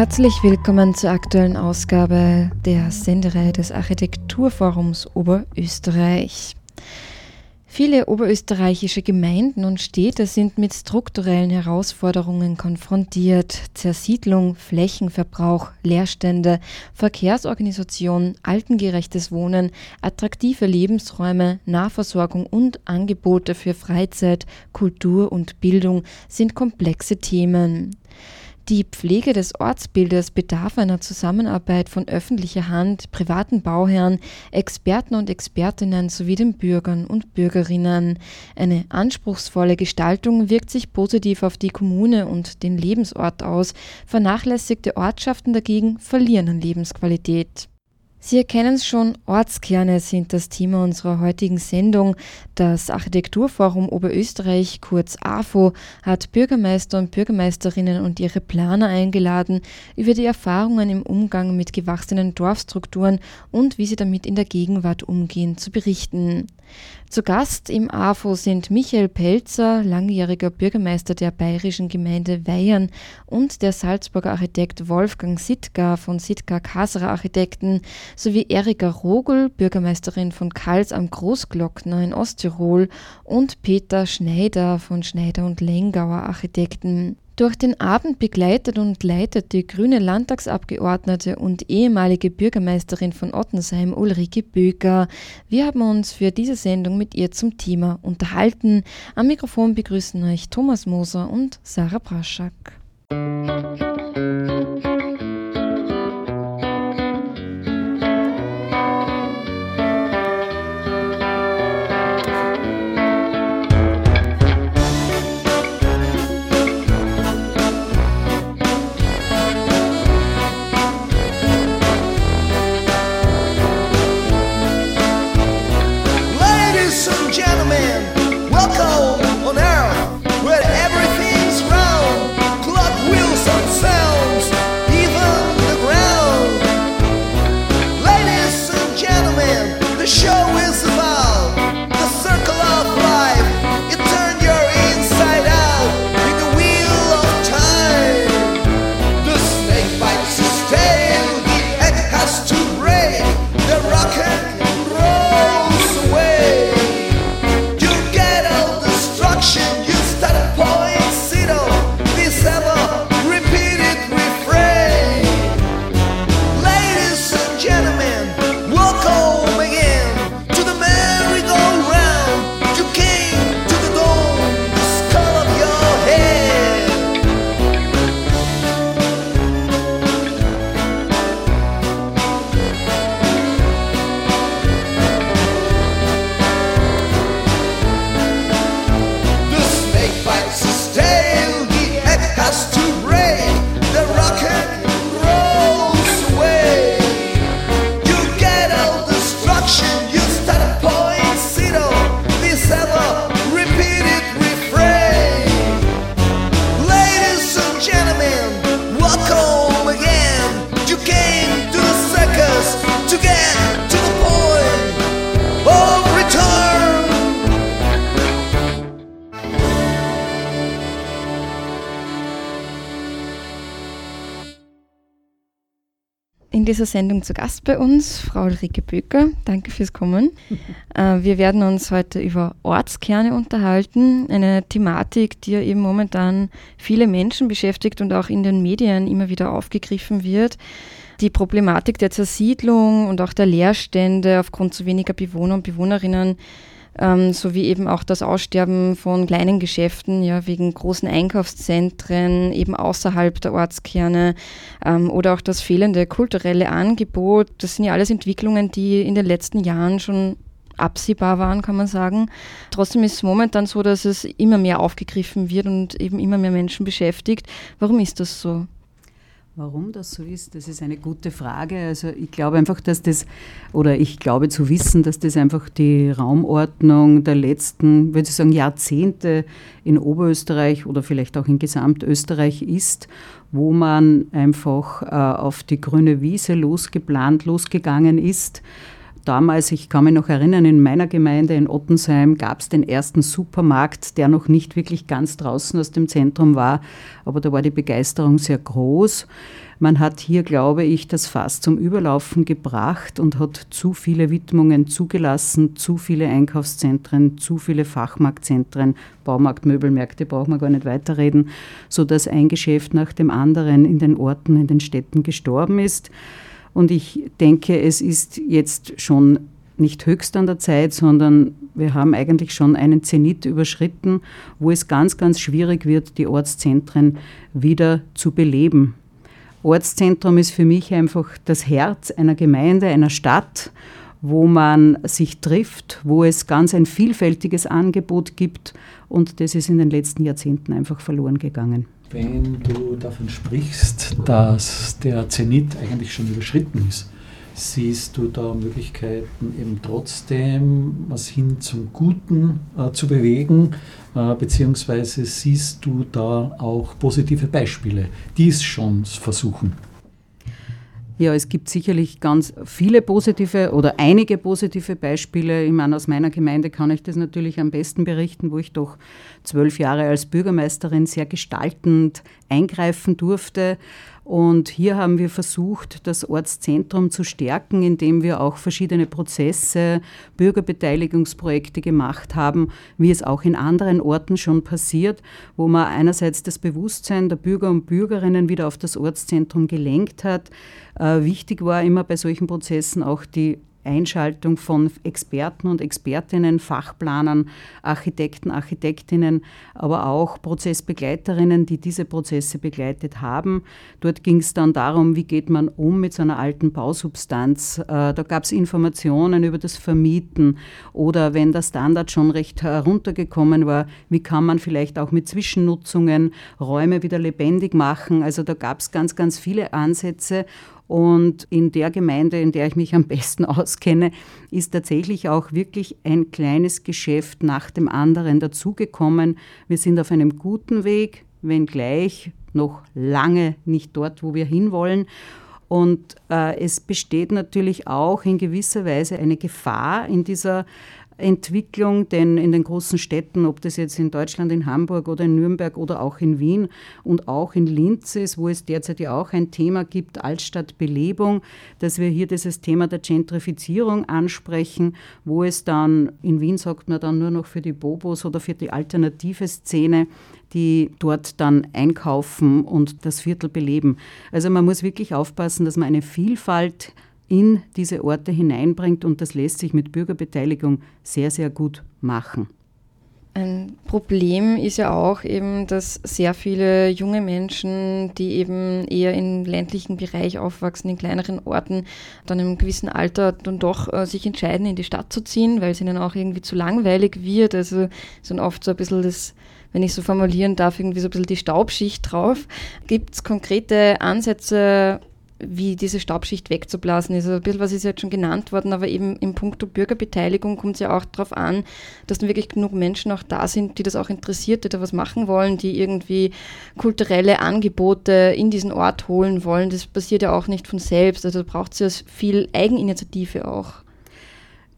Herzlich willkommen zur aktuellen Ausgabe der Sendereihe des Architekturforums Oberösterreich. Viele oberösterreichische Gemeinden und Städte sind mit strukturellen Herausforderungen konfrontiert. Zersiedlung, Flächenverbrauch, Leerstände, Verkehrsorganisation, altengerechtes Wohnen, attraktive Lebensräume, Nahversorgung und Angebote für Freizeit, Kultur und Bildung sind komplexe Themen. Die Pflege des Ortsbildes bedarf einer Zusammenarbeit von öffentlicher Hand, privaten Bauherren, Experten und Expertinnen sowie den Bürgern und Bürgerinnen. Eine anspruchsvolle Gestaltung wirkt sich positiv auf die Kommune und den Lebensort aus, vernachlässigte Ortschaften dagegen verlieren an Lebensqualität. Sie erkennen es schon, Ortskerne sind das Thema unserer heutigen Sendung. Das Architekturforum Oberösterreich, kurz AFO, hat Bürgermeister und Bürgermeisterinnen und ihre Planer eingeladen, über die Erfahrungen im Umgang mit gewachsenen Dorfstrukturen und wie sie damit in der Gegenwart umgehen, zu berichten. Zu Gast im AFO sind Michael Pelzer, langjähriger Bürgermeister der bayerischen Gemeinde Weyern und der Salzburger Architekt Wolfgang Sitka von Sitka Kaserer Architekten sowie Erika Rogel, Bürgermeisterin von Kals am Großglockner in Osttirol und Peter Schneider von Schneider und Lengauer Architekten. Durch den Abend begleitet und leitet die grüne Landtagsabgeordnete und ehemalige Bürgermeisterin von Ottensheim Ulrike Böker. Wir haben uns für diese Sendung mit ihr zum Thema unterhalten. Am Mikrofon begrüßen euch Thomas Moser und Sarah Braschak. And gentlemen, welcome on earth where dieser Sendung zu Gast bei uns Frau Ulrike Böker. Danke fürs Kommen. Äh, wir werden uns heute über Ortskerne unterhalten, eine Thematik, die ja eben momentan viele Menschen beschäftigt und auch in den Medien immer wieder aufgegriffen wird. Die Problematik der Zersiedlung und auch der Leerstände aufgrund zu weniger Bewohner und Bewohnerinnen ähm, sowie eben auch das Aussterben von kleinen Geschäften, ja, wegen großen Einkaufszentren, eben außerhalb der Ortskerne ähm, oder auch das fehlende kulturelle Angebot. Das sind ja alles Entwicklungen, die in den letzten Jahren schon absehbar waren, kann man sagen. Trotzdem ist es momentan so, dass es immer mehr aufgegriffen wird und eben immer mehr Menschen beschäftigt. Warum ist das so? Warum das so ist, das ist eine gute Frage. Also ich glaube einfach, dass das, oder ich glaube zu wissen, dass das einfach die Raumordnung der letzten, würde ich sagen, Jahrzehnte in Oberösterreich oder vielleicht auch in Gesamtösterreich ist, wo man einfach äh, auf die grüne Wiese losgeplant, losgegangen ist damals, ich kann mich noch erinnern, in meiner Gemeinde in Ottensheim gab es den ersten Supermarkt, der noch nicht wirklich ganz draußen aus dem Zentrum war, aber da war die Begeisterung sehr groß. Man hat hier, glaube ich, das Fass zum Überlaufen gebracht und hat zu viele Widmungen zugelassen, zu viele Einkaufszentren, zu viele Fachmarktzentren, Baumarkt, Möbelmärkte, brauchen wir gar nicht weiterreden, sodass ein Geschäft nach dem anderen in den Orten, in den Städten gestorben ist. Und ich denke, es ist jetzt schon nicht höchst an der Zeit, sondern wir haben eigentlich schon einen Zenit überschritten, wo es ganz, ganz schwierig wird, die Ortszentren wieder zu beleben. Ortszentrum ist für mich einfach das Herz einer Gemeinde, einer Stadt, wo man sich trifft, wo es ganz ein vielfältiges Angebot gibt und das ist in den letzten Jahrzehnten einfach verloren gegangen. Wenn du davon sprichst, dass der Zenit eigentlich schon überschritten ist, siehst du da Möglichkeiten, eben trotzdem was hin zum Guten äh, zu bewegen, äh, beziehungsweise siehst du da auch positive Beispiele, die es schon versuchen? Ja, es gibt sicherlich ganz viele positive oder einige positive Beispiele. Ich meine, aus meiner Gemeinde kann ich das natürlich am besten berichten, wo ich doch zwölf Jahre als Bürgermeisterin sehr gestaltend eingreifen durfte. Und hier haben wir versucht, das Ortszentrum zu stärken, indem wir auch verschiedene Prozesse, Bürgerbeteiligungsprojekte gemacht haben, wie es auch in anderen Orten schon passiert, wo man einerseits das Bewusstsein der Bürger und Bürgerinnen wieder auf das Ortszentrum gelenkt hat. Äh, wichtig war immer bei solchen Prozessen auch die Einschaltung von Experten und Expertinnen, Fachplanern, Architekten, Architektinnen, aber auch Prozessbegleiterinnen, die diese Prozesse begleitet haben. Dort ging es dann darum, wie geht man um mit so einer alten Bausubstanz. Äh, da gab es Informationen über das Vermieten oder wenn der Standard schon recht heruntergekommen war, wie kann man vielleicht auch mit Zwischennutzungen Räume wieder lebendig machen. Also da gab es ganz, ganz viele Ansätze und in der Gemeinde, in der ich mich am besten auskenne, ist tatsächlich auch wirklich ein kleines Geschäft nach dem anderen dazugekommen. Wir sind auf einem guten Weg, wenngleich noch lange nicht dort, wo wir hinwollen. Und äh, es besteht natürlich auch in gewisser Weise eine Gefahr in dieser Entwicklung, denn in den großen Städten, ob das jetzt in Deutschland, in Hamburg oder in Nürnberg oder auch in Wien und auch in Linz ist, wo es derzeit ja auch ein Thema gibt, Altstadtbelebung, dass wir hier dieses Thema der Gentrifizierung ansprechen, wo es dann, in Wien sagt man dann nur noch für die Bobos oder für die alternative Szene, die dort dann einkaufen und das Viertel beleben. Also man muss wirklich aufpassen, dass man eine Vielfalt in diese Orte hineinbringt und das lässt sich mit Bürgerbeteiligung sehr, sehr gut machen. Ein Problem ist ja auch eben, dass sehr viele junge Menschen, die eben eher im ländlichen Bereich aufwachsen, in kleineren Orten, dann im gewissen Alter dann doch äh, sich entscheiden, in die Stadt zu ziehen, weil es ihnen auch irgendwie zu langweilig wird. Also sind oft so ein bisschen das, wenn ich so formulieren darf, irgendwie so ein bisschen die Staubschicht drauf. Gibt es konkrete Ansätze, wie diese Staubschicht wegzublasen ist. Also ein bisschen was ist jetzt schon genannt worden, aber eben im Punkt Bürgerbeteiligung kommt es ja auch darauf an, dass dann wirklich genug Menschen auch da sind, die das auch interessiert, die da was machen wollen, die irgendwie kulturelle Angebote in diesen Ort holen wollen. Das passiert ja auch nicht von selbst. Also da braucht es ja viel Eigeninitiative auch.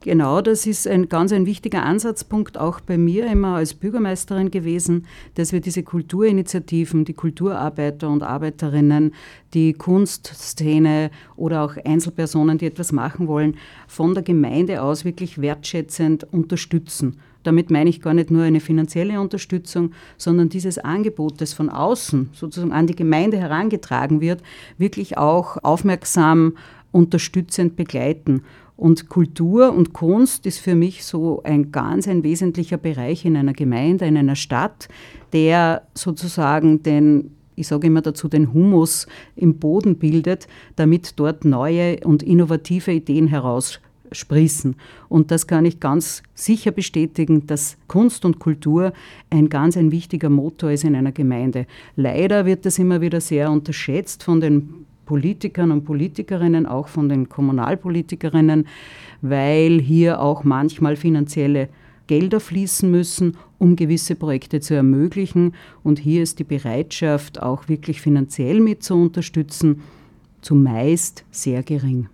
Genau, das ist ein ganz ein wichtiger Ansatzpunkt auch bei mir immer als Bürgermeisterin gewesen, dass wir diese Kulturinitiativen, die Kulturarbeiter und Arbeiterinnen, die Kunstszene oder auch Einzelpersonen, die etwas machen wollen, von der Gemeinde aus wirklich wertschätzend unterstützen. Damit meine ich gar nicht nur eine finanzielle Unterstützung, sondern dieses Angebot, das von außen sozusagen an die Gemeinde herangetragen wird, wirklich auch aufmerksam unterstützend begleiten. Und Kultur und Kunst ist für mich so ein ganz ein wesentlicher Bereich in einer Gemeinde, in einer Stadt, der sozusagen den ich sage immer dazu, den Humus im Boden bildet, damit dort neue und innovative Ideen heraus sprießen. Und das kann ich ganz sicher bestätigen, dass Kunst und Kultur ein ganz ein wichtiger Motor ist in einer Gemeinde. Leider wird das immer wieder sehr unterschätzt von den Politikern und Politikerinnen, auch von den Kommunalpolitikerinnen, weil hier auch manchmal finanzielle Gelder fließen müssen, um gewisse Projekte zu ermöglichen. Und hier ist die Bereitschaft, auch wirklich finanziell mit zu unterstützen, zumeist sehr gering.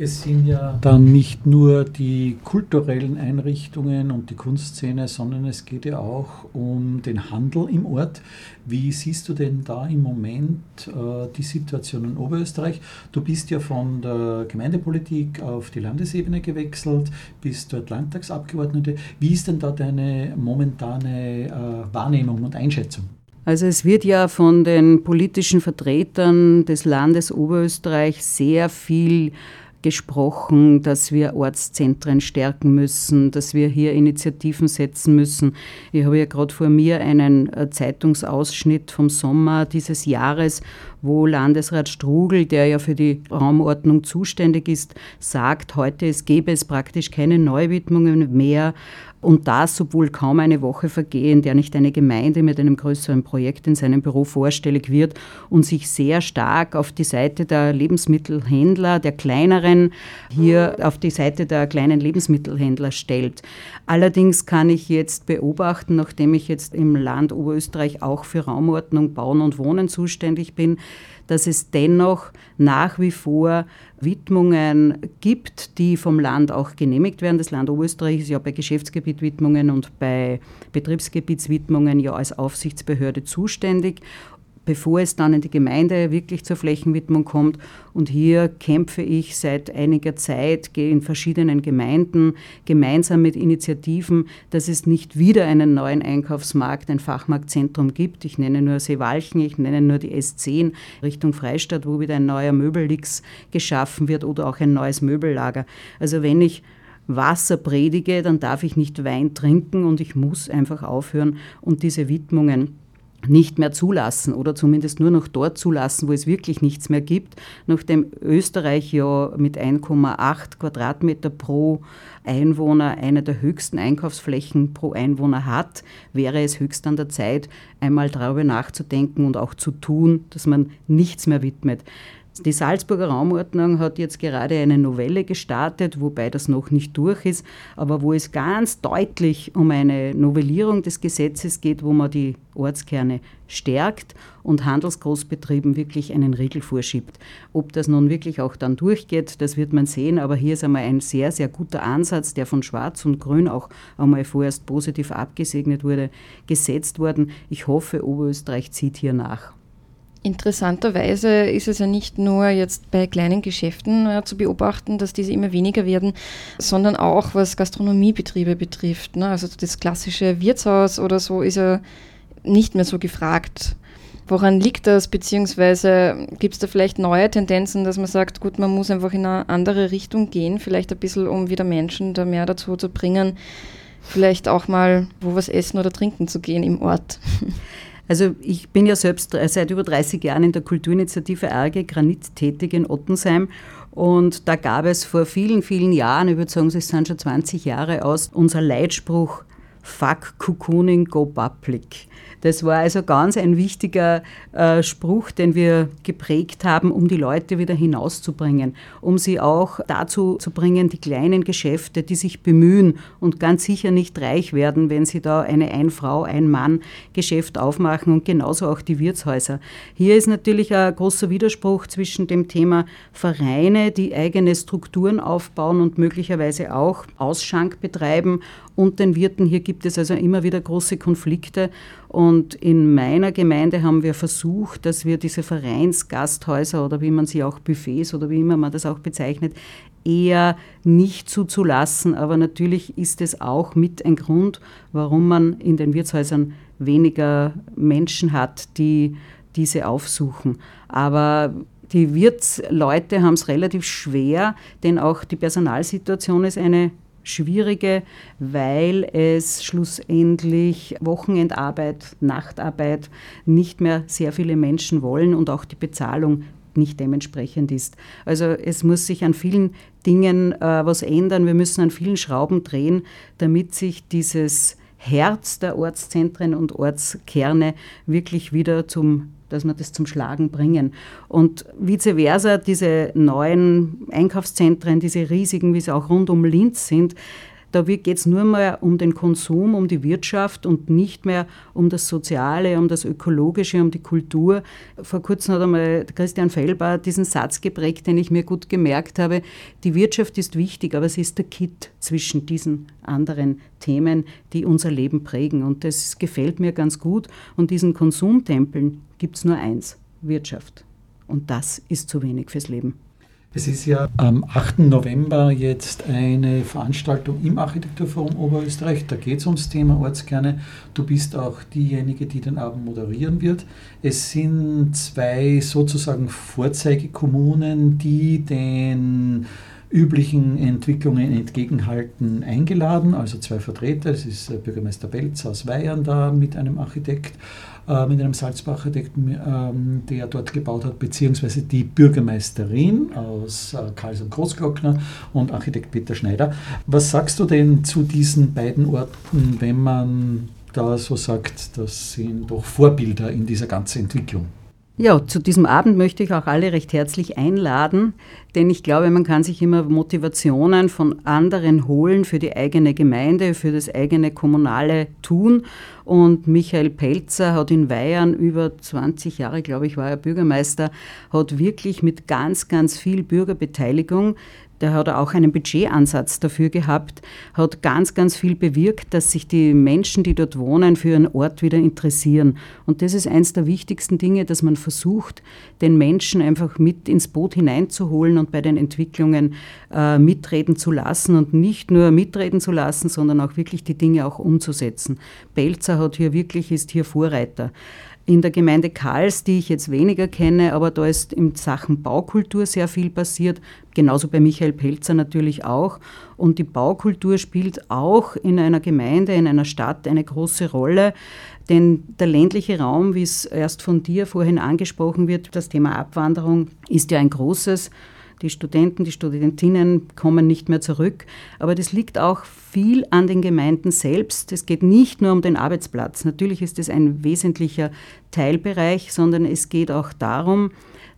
Es sind ja dann nicht nur die kulturellen Einrichtungen und die Kunstszene, sondern es geht ja auch um den Handel im Ort. Wie siehst du denn da im Moment äh, die Situation in Oberösterreich? Du bist ja von der Gemeindepolitik auf die Landesebene gewechselt, bist dort Landtagsabgeordnete. Wie ist denn da deine momentane äh, Wahrnehmung und Einschätzung? Also es wird ja von den politischen Vertretern des Landes Oberösterreich sehr viel gesprochen, dass wir Ortszentren stärken müssen, dass wir hier Initiativen setzen müssen. Ich habe ja gerade vor mir einen äh, Zeitungsausschnitt vom Sommer dieses Jahres, wo Landesrat Strugel, der ja für die Raumordnung zuständig ist, sagt, heute es gäbe es praktisch keine Neuwidmungen mehr und das, obwohl kaum eine Woche vergehen, der nicht eine Gemeinde mit einem größeren Projekt in seinem Büro vorstellig wird und sich sehr stark auf die Seite der Lebensmittelhändler, der kleineren, hier auf die Seite der kleinen Lebensmittelhändler stellt. Allerdings kann ich jetzt beobachten, nachdem ich jetzt im Land Oberösterreich auch für Raumordnung, Bauen und Wohnen zuständig bin, dass es dennoch nach wie vor Widmungen gibt, die vom Land auch genehmigt werden. Das Land Oberösterreich ist ja bei Geschäftsgebietwidmungen und bei Betriebsgebietswidmungen ja als Aufsichtsbehörde zuständig bevor es dann in die Gemeinde wirklich zur Flächenwidmung kommt. Und hier kämpfe ich seit einiger Zeit, gehe in verschiedenen Gemeinden gemeinsam mit Initiativen, dass es nicht wieder einen neuen Einkaufsmarkt, ein Fachmarktzentrum gibt. Ich nenne nur Seewalchen, ich nenne nur die S10 Richtung Freistadt, wo wieder ein neuer Möbellix geschaffen wird oder auch ein neues Möbellager. Also wenn ich Wasser predige, dann darf ich nicht Wein trinken und ich muss einfach aufhören und diese Widmungen nicht mehr zulassen oder zumindest nur noch dort zulassen, wo es wirklich nichts mehr gibt. Nachdem Österreich ja mit 1,8 Quadratmeter pro Einwohner eine der höchsten Einkaufsflächen pro Einwohner hat, wäre es höchst an der Zeit, einmal darüber nachzudenken und auch zu tun, dass man nichts mehr widmet. Die Salzburger Raumordnung hat jetzt gerade eine Novelle gestartet, wobei das noch nicht durch ist, aber wo es ganz deutlich um eine Novellierung des Gesetzes geht, wo man die Ortskerne stärkt und Handelsgroßbetrieben wirklich einen Riegel vorschiebt. Ob das nun wirklich auch dann durchgeht, das wird man sehen, aber hier ist einmal ein sehr, sehr guter Ansatz, der von Schwarz und Grün auch einmal vorerst positiv abgesegnet wurde, gesetzt worden. Ich hoffe, Oberösterreich zieht hier nach. Interessanterweise ist es ja nicht nur jetzt bei kleinen Geschäften äh, zu beobachten, dass diese immer weniger werden, sondern auch was Gastronomiebetriebe betrifft. Ne? Also das klassische Wirtshaus oder so ist ja nicht mehr so gefragt. Woran liegt das? Beziehungsweise gibt es da vielleicht neue Tendenzen, dass man sagt, gut, man muss einfach in eine andere Richtung gehen, vielleicht ein bisschen, um wieder Menschen da mehr dazu zu bringen, vielleicht auch mal wo was essen oder trinken zu gehen im Ort. Also ich bin ja selbst seit über 30 Jahren in der Kulturinitiative Erge Granit tätig in Ottensheim und da gab es vor vielen, vielen Jahren, ich würde sagen, es sind schon 20 Jahre aus, unser Leitspruch Fuck Cocooning, go public. Das war also ganz ein wichtiger äh, Spruch, den wir geprägt haben, um die Leute wieder hinauszubringen, um sie auch dazu zu bringen, die kleinen Geschäfte, die sich bemühen und ganz sicher nicht reich werden, wenn sie da eine Ein-Frau, Ein-Mann-Geschäft aufmachen und genauso auch die Wirtshäuser. Hier ist natürlich ein großer Widerspruch zwischen dem Thema Vereine, die eigene Strukturen aufbauen und möglicherweise auch Ausschank betreiben und den Wirten. Hier gibt es also immer wieder große Konflikte. Und in meiner Gemeinde haben wir versucht, dass wir diese Vereinsgasthäuser oder wie man sie auch Buffets oder wie immer man das auch bezeichnet, eher nicht zuzulassen. Aber natürlich ist es auch mit ein Grund, warum man in den Wirtshäusern weniger Menschen hat, die diese aufsuchen. Aber die Wirtsleute haben es relativ schwer, denn auch die Personalsituation ist eine schwierige, weil es schlussendlich Wochenendarbeit, Nachtarbeit nicht mehr sehr viele Menschen wollen und auch die Bezahlung nicht dementsprechend ist. Also es muss sich an vielen Dingen äh, was ändern. Wir müssen an vielen Schrauben drehen, damit sich dieses Herz der Ortszentren und Ortskerne wirklich wieder zum dass wir das zum Schlagen bringen. Und vice versa, diese neuen Einkaufszentren, diese riesigen, wie sie auch rund um Linz sind, da geht es nur mehr um den Konsum, um die Wirtschaft und nicht mehr um das Soziale, um das Ökologische, um die Kultur. Vor kurzem hat einmal Christian Fellbar diesen Satz geprägt, den ich mir gut gemerkt habe. Die Wirtschaft ist wichtig, aber sie ist der Kit zwischen diesen anderen Themen, die unser Leben prägen. Und das gefällt mir ganz gut. Und diesen Konsumtempeln gibt es nur eins, Wirtschaft. Und das ist zu wenig fürs Leben. Es ist ja am 8. November jetzt eine Veranstaltung im Architekturforum Oberösterreich. Da geht es ums Thema Ortskerne. Du bist auch diejenige, die den Abend moderieren wird. Es sind zwei sozusagen Vorzeigekommunen, die den üblichen Entwicklungen entgegenhalten, eingeladen. Also zwei Vertreter, es ist äh, Bürgermeister Belz aus Weihern da mit einem Architekt, mit einem Salzbach-Architekten, ähm, der dort gebaut hat, beziehungsweise die Bürgermeisterin aus äh, Karls und Großglockner und Architekt Peter Schneider. Was sagst du denn zu diesen beiden Orten, wenn man da so sagt, das sind doch Vorbilder in dieser ganzen Entwicklung? Ja, zu diesem Abend möchte ich auch alle recht herzlich einladen, denn ich glaube, man kann sich immer Motivationen von anderen holen für die eigene Gemeinde, für das eigene kommunale Tun. Und Michael Pelzer hat in Weihern über 20 Jahre, glaube ich, war er Bürgermeister, hat wirklich mit ganz, ganz viel Bürgerbeteiligung der hat auch einen Budgetansatz dafür gehabt, hat ganz, ganz viel bewirkt, dass sich die Menschen, die dort wohnen, für ihren Ort wieder interessieren. Und das ist eines der wichtigsten Dinge, dass man versucht, den Menschen einfach mit ins Boot hineinzuholen und bei den Entwicklungen äh, mitreden zu lassen und nicht nur mitreden zu lassen, sondern auch wirklich die Dinge auch umzusetzen. Belzer hat hier wirklich, ist hier Vorreiter in der Gemeinde Karls, die ich jetzt weniger kenne, aber da ist in Sachen Baukultur sehr viel passiert, genauso bei Michael Pelzer natürlich auch. Und die Baukultur spielt auch in einer Gemeinde, in einer Stadt eine große Rolle. Denn der ländliche Raum, wie es erst von dir vorhin angesprochen wird, das Thema Abwanderung ist ja ein großes. Die Studenten, die Studentinnen kommen nicht mehr zurück. Aber das liegt auch viel an den Gemeinden selbst. Es geht nicht nur um den Arbeitsplatz. Natürlich ist es ein wesentlicher Teilbereich, sondern es geht auch darum,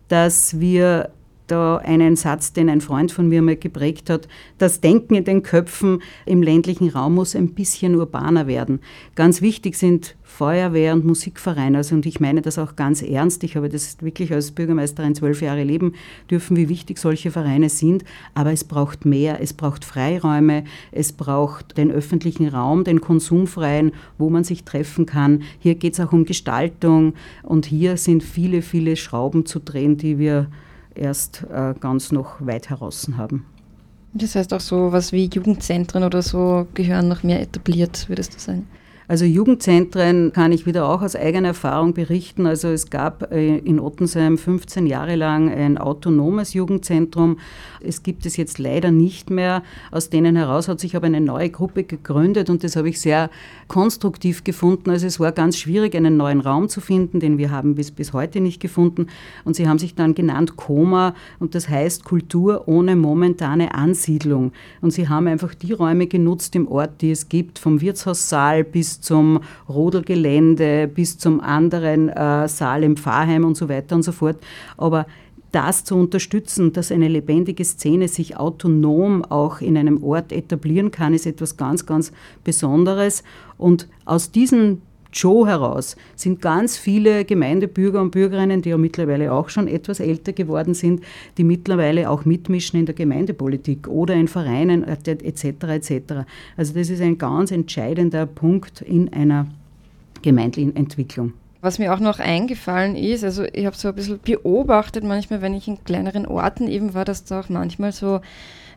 dass wir da einen Satz, den ein Freund von mir mal geprägt hat. Das Denken in den Köpfen im ländlichen Raum muss ein bisschen urbaner werden. Ganz wichtig sind Feuerwehr und Musikvereine. Also, und ich meine das auch ganz ernst. Ich habe das wirklich als Bürgermeisterin zwölf Jahre leben dürfen, wie wichtig solche Vereine sind. Aber es braucht mehr. Es braucht Freiräume. Es braucht den öffentlichen Raum, den konsumfreien, wo man sich treffen kann. Hier geht es auch um Gestaltung. Und hier sind viele, viele Schrauben zu drehen, die wir erst äh, ganz noch weit heraus haben. Das heißt auch so was wie Jugendzentren oder so gehören noch mehr etabliert, würdest du sagen? Also Jugendzentren kann ich wieder auch aus eigener Erfahrung berichten. Also es gab äh, in Ottensheim 15 Jahre lang ein autonomes Jugendzentrum. Es gibt es jetzt leider nicht mehr. Aus denen heraus hat sich aber eine neue Gruppe gegründet und das habe ich sehr konstruktiv gefunden. Also es war ganz schwierig, einen neuen Raum zu finden, den wir haben bis, bis heute nicht gefunden. Und sie haben sich dann genannt Koma und das heißt Kultur ohne momentane Ansiedlung. Und sie haben einfach die Räume genutzt im Ort, die es gibt, vom Wirtshaussaal bis zum Rodelgelände bis zum anderen äh, Saal im Pfarrheim und so weiter und so fort. Aber das zu unterstützen, dass eine lebendige Szene sich autonom auch in einem Ort etablieren kann, ist etwas ganz, ganz Besonderes. Und aus diesen Joe heraus sind ganz viele Gemeindebürger und Bürgerinnen, die ja mittlerweile auch schon etwas älter geworden sind, die mittlerweile auch mitmischen in der Gemeindepolitik oder in Vereinen etc. etc. Also das ist ein ganz entscheidender Punkt in einer gemeindlichen Entwicklung. Was mir auch noch eingefallen ist, also ich habe so ein bisschen beobachtet manchmal, wenn ich in kleineren Orten eben war, dass da auch manchmal so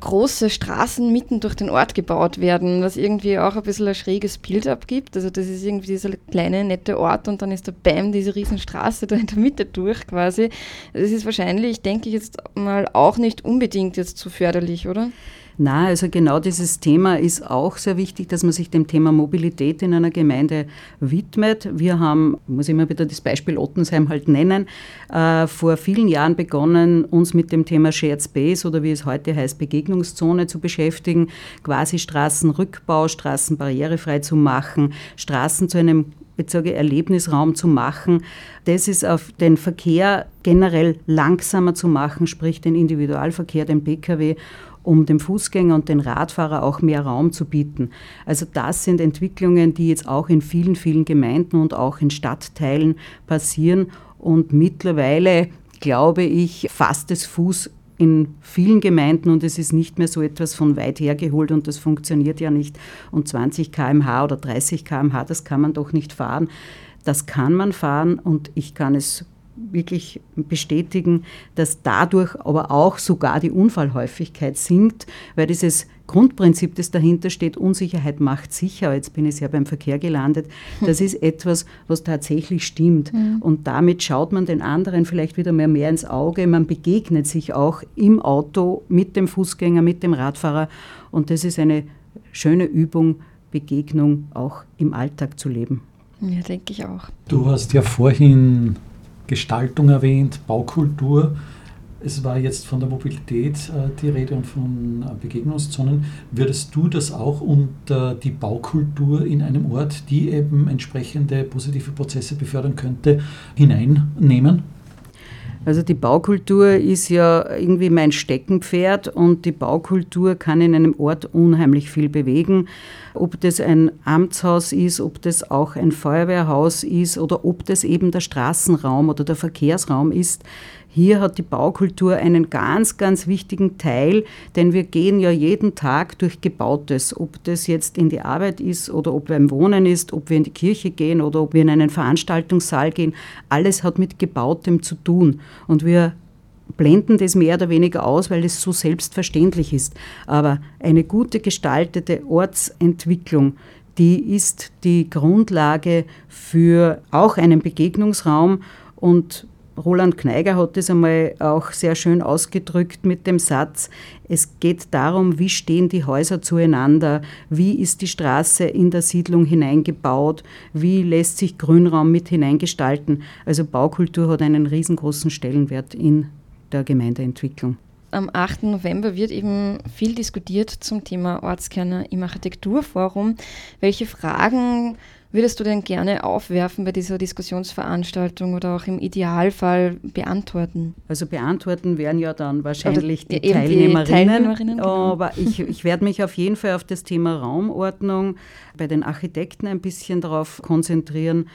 große Straßen mitten durch den Ort gebaut werden, was irgendwie auch ein bisschen ein schräges Bild abgibt. Also das ist irgendwie dieser kleine, nette Ort und dann ist da BAM, diese Riesenstraße da in der Mitte durch quasi. Das ist wahrscheinlich, denke ich jetzt mal, auch nicht unbedingt jetzt zu förderlich, oder? Na, also genau dieses Thema ist auch sehr wichtig, dass man sich dem Thema Mobilität in einer Gemeinde widmet. Wir haben, muss ich immer wieder das Beispiel Ottensheim halt nennen, äh, vor vielen Jahren begonnen, uns mit dem Thema Shared Space oder wie es heute heißt, Begegnungszone zu beschäftigen, quasi Straßenrückbau, Straßen barrierefrei zu machen, Straßen zu einem ich, Erlebnisraum zu machen. Das ist auf den Verkehr generell langsamer zu machen, sprich den Individualverkehr, den Pkw um dem Fußgänger und den Radfahrer auch mehr Raum zu bieten. Also das sind Entwicklungen, die jetzt auch in vielen, vielen Gemeinden und auch in Stadtteilen passieren. Und mittlerweile, glaube ich, fasst es Fuß in vielen Gemeinden und es ist nicht mehr so etwas von weit her geholt und das funktioniert ja nicht. Und 20 km/h oder 30 km/h, das kann man doch nicht fahren. Das kann man fahren und ich kann es wirklich bestätigen, dass dadurch aber auch sogar die Unfallhäufigkeit sinkt, weil dieses Grundprinzip, das dahinter steht, Unsicherheit macht sicher, jetzt bin ich ja beim Verkehr gelandet, hm. das ist etwas, was tatsächlich stimmt. Mhm. Und damit schaut man den anderen vielleicht wieder mehr, mehr ins Auge, man begegnet sich auch im Auto mit dem Fußgänger, mit dem Radfahrer und das ist eine schöne Übung, Begegnung auch im Alltag zu leben. Ja, denke ich auch. Du hast ja vorhin Gestaltung erwähnt, Baukultur. Es war jetzt von der Mobilität äh, die Rede und von äh, Begegnungszonen. Würdest du das auch unter die Baukultur in einem Ort, die eben entsprechende positive Prozesse befördern könnte, hineinnehmen? Also die Baukultur ist ja irgendwie mein Steckenpferd und die Baukultur kann in einem Ort unheimlich viel bewegen. Ob das ein Amtshaus ist, ob das auch ein Feuerwehrhaus ist oder ob das eben der Straßenraum oder der Verkehrsraum ist. Hier hat die Baukultur einen ganz, ganz wichtigen Teil, denn wir gehen ja jeden Tag durch Gebautes, ob das jetzt in die Arbeit ist oder ob wir im Wohnen ist, ob wir in die Kirche gehen oder ob wir in einen Veranstaltungssaal gehen. Alles hat mit Gebautem zu tun. Und wir blenden das mehr oder weniger aus, weil es so selbstverständlich ist. Aber eine gute gestaltete Ortsentwicklung, die ist die Grundlage für auch einen Begegnungsraum und Roland Kneiger hat das einmal auch sehr schön ausgedrückt mit dem Satz, es geht darum, wie stehen die Häuser zueinander, wie ist die Straße in der Siedlung hineingebaut, wie lässt sich Grünraum mit hineingestalten. Also Baukultur hat einen riesengroßen Stellenwert in der Gemeindeentwicklung. Am 8. November wird eben viel diskutiert zum Thema Ortskerne im Architekturforum. Welche Fragen würdest du denn gerne aufwerfen bei dieser Diskussionsveranstaltung oder auch im Idealfall beantworten? Also beantworten wären ja dann wahrscheinlich die, Teilnehmerinnen, die Teilnehmerinnen genau. aber ich, ich werde mich auf jeden Fall auf das Thema Raumordnung bei den Architekten ein bisschen darauf konzentrieren,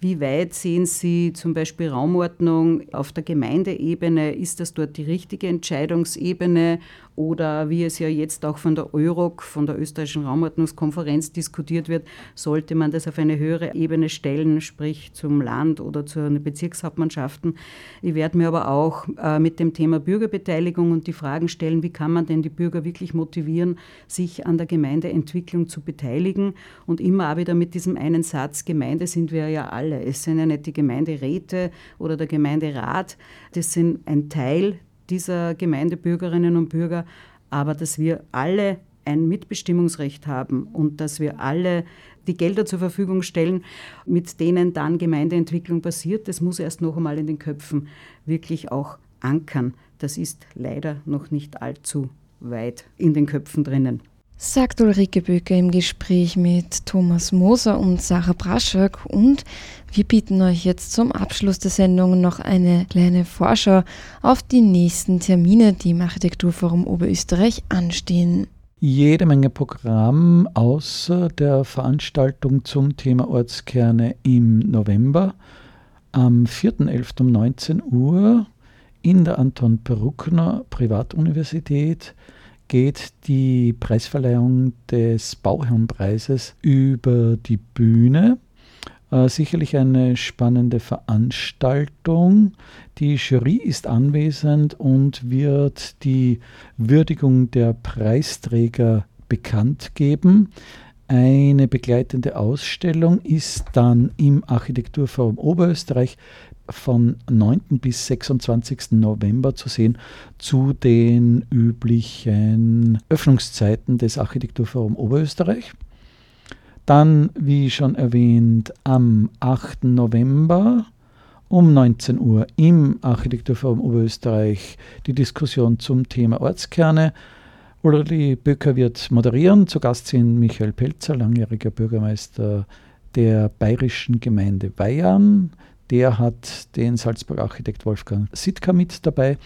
wie weit sehen Sie zum Beispiel Raumordnung auf der Gemeindeebene? Ist das dort die richtige Entscheidungsebene? Oder wie es ja jetzt auch von der EUROC, von der österreichischen Raumordnungskonferenz diskutiert wird, sollte man das auf eine höhere Ebene stellen, sprich zum Land oder zu den Bezirkshauptmannschaften. Ich werde mir aber auch äh, mit dem Thema Bürgerbeteiligung und die Fragen stellen, wie kann man denn die Bürger wirklich motivieren, sich an der Gemeindeentwicklung zu beteiligen. Und immer auch wieder mit diesem einen Satz, Gemeinde sind wir ja alle. Es sind ja nicht die Gemeinderäte oder der Gemeinderat, das sind ein Teil dieser Gemeindebürgerinnen und Bürger, aber dass wir alle ein Mitbestimmungsrecht haben und dass wir alle die Gelder zur Verfügung stellen, mit denen dann Gemeindeentwicklung passiert, das muss erst noch einmal in den Köpfen wirklich auch ankern. Das ist leider noch nicht allzu weit in den Köpfen drinnen sagt Ulrike Böker im Gespräch mit Thomas Moser und Sarah Braschak. Und wir bieten euch jetzt zum Abschluss der Sendung noch eine kleine Vorschau auf die nächsten Termine, die im Architekturforum Oberösterreich anstehen. Jede Menge Programm außer der Veranstaltung zum Thema Ortskerne im November am 4.11. um 19 Uhr in der Anton Peruckner Privatuniversität geht die Preisverleihung des Bauherrenpreises über die Bühne. Äh, sicherlich eine spannende Veranstaltung. Die Jury ist anwesend und wird die Würdigung der Preisträger bekannt geben. Eine begleitende Ausstellung ist dann im Architekturforum Oberösterreich von 9. bis 26. November zu sehen zu den üblichen Öffnungszeiten des Architekturforum Oberösterreich. Dann, wie schon erwähnt, am 8. November um 19 Uhr im Architekturforum Oberösterreich die Diskussion zum Thema Ortskerne. Ulrich Böcker wird moderieren. Zu Gast sind Michael Pelzer, langjähriger Bürgermeister der bayerischen Gemeinde Weihern. Der hat den Salzburger Architekt Wolfgang Sitka mit dabei,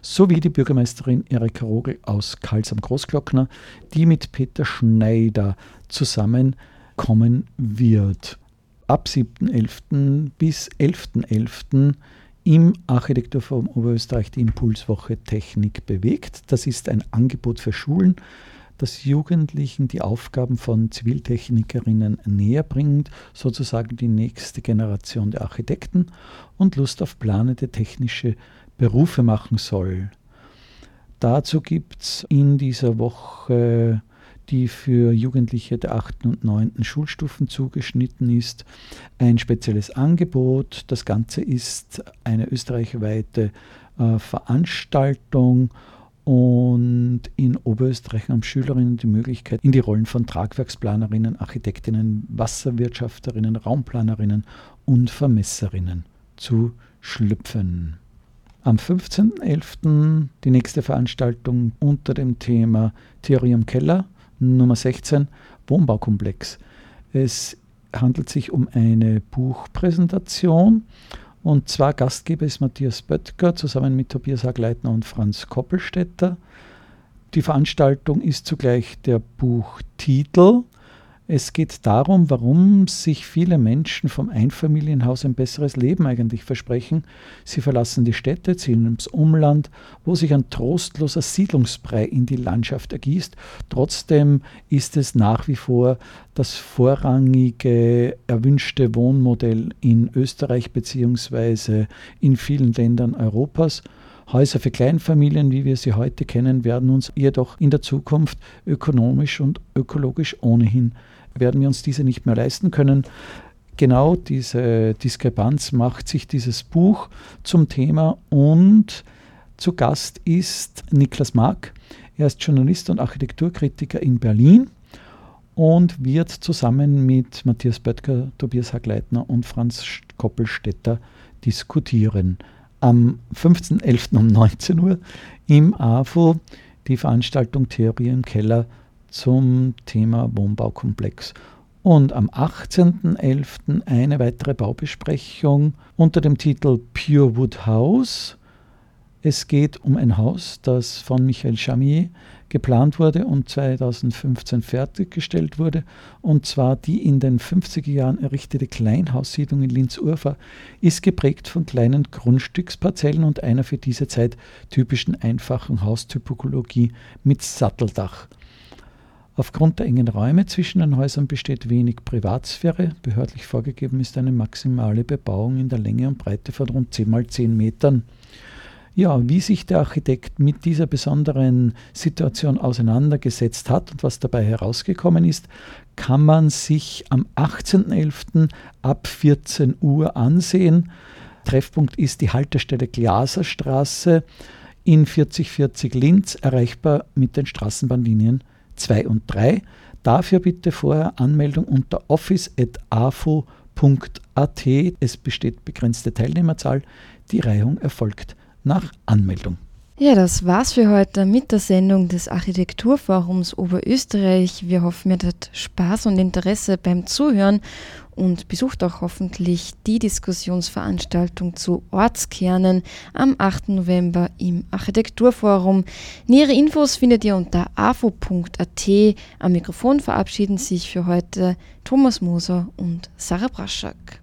sowie die Bürgermeisterin Erika Rogel aus Karls am Großglockner, die mit Peter Schneider zusammenkommen wird. Ab 7.11. bis 11.11. im Architekturforum Oberösterreich die Impulswoche Technik bewegt. Das ist ein Angebot für Schulen, das Jugendlichen die Aufgaben von Ziviltechnikerinnen näher bringt, sozusagen die nächste Generation der Architekten und Lust auf planende technische Berufe machen soll. Dazu gibt es in dieser Woche, die für Jugendliche der 8. und 9. Schulstufen zugeschnitten ist, ein spezielles Angebot. Das Ganze ist eine österreichweite äh, Veranstaltung und in Oberösterreich haben Schülerinnen die Möglichkeit, in die Rollen von Tragwerksplanerinnen, Architektinnen, Wasserwirtschafterinnen, Raumplanerinnen und Vermesserinnen zu schlüpfen. Am 15.11. die nächste Veranstaltung unter dem Thema Theorie am Keller, Nummer 16, Wohnbaukomplex. Es handelt sich um eine Buchpräsentation und zwar Gastgeber ist Matthias Böttger zusammen mit Tobias Hagleitner und Franz Koppelstetter. Die Veranstaltung ist zugleich der Buchtitel. Es geht darum, warum sich viele Menschen vom Einfamilienhaus ein besseres Leben eigentlich versprechen. Sie verlassen die Städte, ziehen ins Umland, wo sich ein trostloser Siedlungsbrei in die Landschaft ergießt. Trotzdem ist es nach wie vor das vorrangige erwünschte Wohnmodell in Österreich bzw. in vielen Ländern Europas. Häuser für Kleinfamilien, wie wir sie heute kennen, werden uns jedoch in der Zukunft ökonomisch und ökologisch ohnehin werden wir uns diese nicht mehr leisten können. Genau diese Diskrepanz macht sich dieses Buch zum Thema und zu Gast ist Niklas Mark. Er ist Journalist und Architekturkritiker in Berlin und wird zusammen mit Matthias Böttger, Tobias Hagleitner und Franz Koppelstetter diskutieren. Am 15.11. um 19 Uhr im AFO die Veranstaltung Theorie im Keller zum Thema Wohnbaukomplex. Und am 18.11. eine weitere Baubesprechung unter dem Titel Pure Wood House. Es geht um ein Haus, das von Michael Chamier geplant wurde und 2015 fertiggestellt wurde. Und zwar die in den 50er Jahren errichtete Kleinhaussiedlung in Linz-Urfa ist geprägt von kleinen Grundstücksparzellen und einer für diese Zeit typischen einfachen Haustypologie mit Satteldach. Aufgrund der engen Räume zwischen den Häusern besteht wenig Privatsphäre. Behördlich vorgegeben ist eine maximale Bebauung in der Länge und Breite von rund 10 mal 10 Metern. Ja, wie sich der Architekt mit dieser besonderen Situation auseinandergesetzt hat und was dabei herausgekommen ist, kann man sich am 18.11. ab 14 Uhr ansehen. Treffpunkt ist die Haltestelle Glaserstraße in 4040 Linz, erreichbar mit den Straßenbahnlinien 2 und 3. Dafür bitte vorher Anmeldung unter office.afo.at. Es besteht begrenzte Teilnehmerzahl. Die Reihung erfolgt nach Anmeldung. Ja, das war's für heute mit der Sendung des Architekturforums Oberösterreich. Wir hoffen, ihr hattet Spaß und Interesse beim Zuhören und besucht auch hoffentlich die Diskussionsveranstaltung zu Ortskernen am 8. November im Architekturforum. Nähere Infos findet ihr unter afo.at. Am Mikrofon verabschieden sich für heute Thomas Moser und Sarah Braschak.